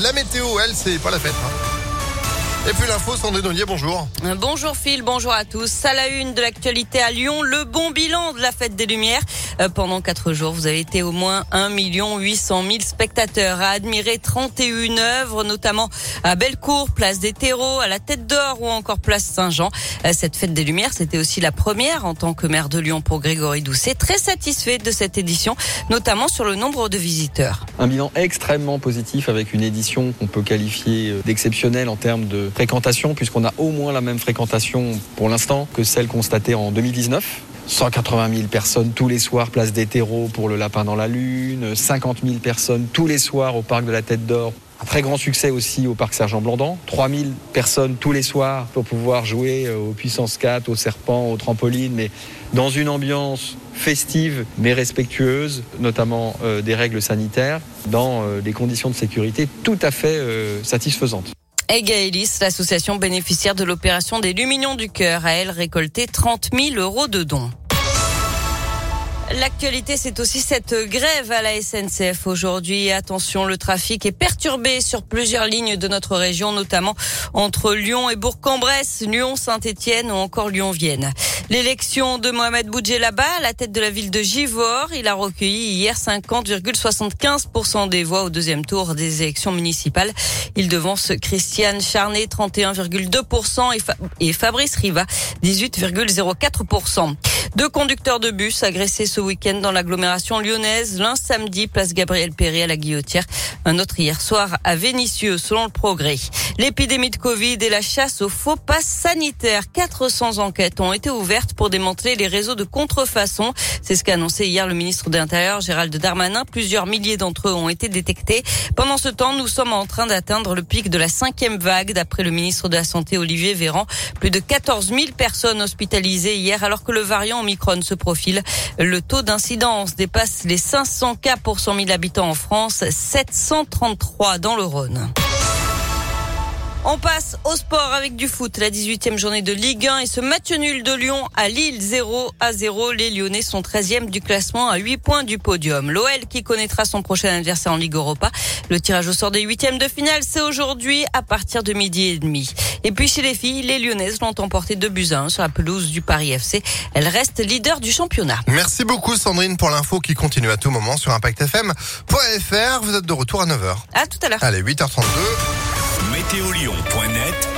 La météo, elle, c'est pas la fête. hein. Et puis l'info, Sandrine Ollier, bonjour. Euh, Bonjour Phil, bonjour à tous. À la une de l'actualité à Lyon, le bon bilan de la fête des Lumières. Euh, pendant quatre jours, vous avez été au moins 1 800 000 spectateurs à admirer 31 œuvres, notamment à Bellecour, place des Terreaux, à la Tête d'Or ou encore place Saint-Jean. Euh, Cette fête des Lumières, c'était aussi la première en tant que maire de Lyon pour Grégory Doucet. Très satisfait de cette édition, notamment sur le nombre de visiteurs. Un bilan extrêmement positif avec une édition qu'on peut qualifier d'exceptionnelle en termes de fréquentation, puisqu'on a au moins la même fréquentation pour l'instant que celle constatée en 2019. 180 000 personnes tous les soirs, place des terreaux pour le lapin dans la lune, 50 000 personnes tous les soirs au parc de la Tête d'Or. Un très grand succès aussi au parc Sergent Blandan. 3000 personnes tous les soirs pour pouvoir jouer euh, aux puissances 4, aux serpents, aux trampolines, mais dans une ambiance festive mais respectueuse, notamment euh, des règles sanitaires, dans euh, des conditions de sécurité tout à fait satisfaisantes. Egaelis, l'association bénéficiaire de l'opération des Lumignons du Cœur, a elle récolté 30 000 euros de dons. L'actualité, c'est aussi cette grève à la SNCF aujourd'hui. Attention, le trafic est perturbé sur plusieurs lignes de notre région, notamment entre Lyon et Bourg-en-Bresse, Lyon, Saint-Étienne ou encore Lyon-Vienne. L'élection de Mohamed Boudjelaba à la tête de la ville de Givors, il a recueilli hier 50,75% des voix au deuxième tour des élections municipales. Il devance Christiane Charnet, 31,2% et, Fa- et Fabrice Riva, 18,04%. Deux conducteurs de bus agressés ce week-end dans l'agglomération lyonnaise. L'un samedi, place Gabriel Perry à la Guillotière. Un autre hier soir à Vénissieux, selon le progrès. L'épidémie de Covid et la chasse aux faux passes sanitaires. 400 enquêtes ont été ouvertes pour démanteler les réseaux de contrefaçon. C'est ce qu'a annoncé hier le ministre de l'Intérieur, Gérald Darmanin. Plusieurs milliers d'entre eux ont été détectés. Pendant ce temps, nous sommes en train d'atteindre le pic de la cinquième vague, d'après le ministre de la Santé, Olivier Véran. Plus de 14 000 personnes hospitalisées hier, alors que le variant Omicron se profile. Le taux d'incidence dépasse les 500 cas pour 100 000 habitants en France, 733 dans le Rhône. On passe au sport avec du foot, la 18e journée de Ligue 1 et ce match nul de Lyon à Lille 0 à 0. Les Lyonnais sont 13e du classement à 8 points du podium. L'OL qui connaîtra son prochain adversaire en Ligue Europa. Le tirage au sort des huitièmes de finale, c'est aujourd'hui à partir de midi et demi. Et puis chez les filles, les Lyonnaises l'ont emporté 2 buts à 1 sur la pelouse du Paris FC. Elles restent leaders du championnat. Merci beaucoup, Sandrine, pour l'info qui continue à tout moment sur ImpactFM.fr. Vous êtes de retour à 9h. À tout à l'heure. Allez, 8h32. Météolion.net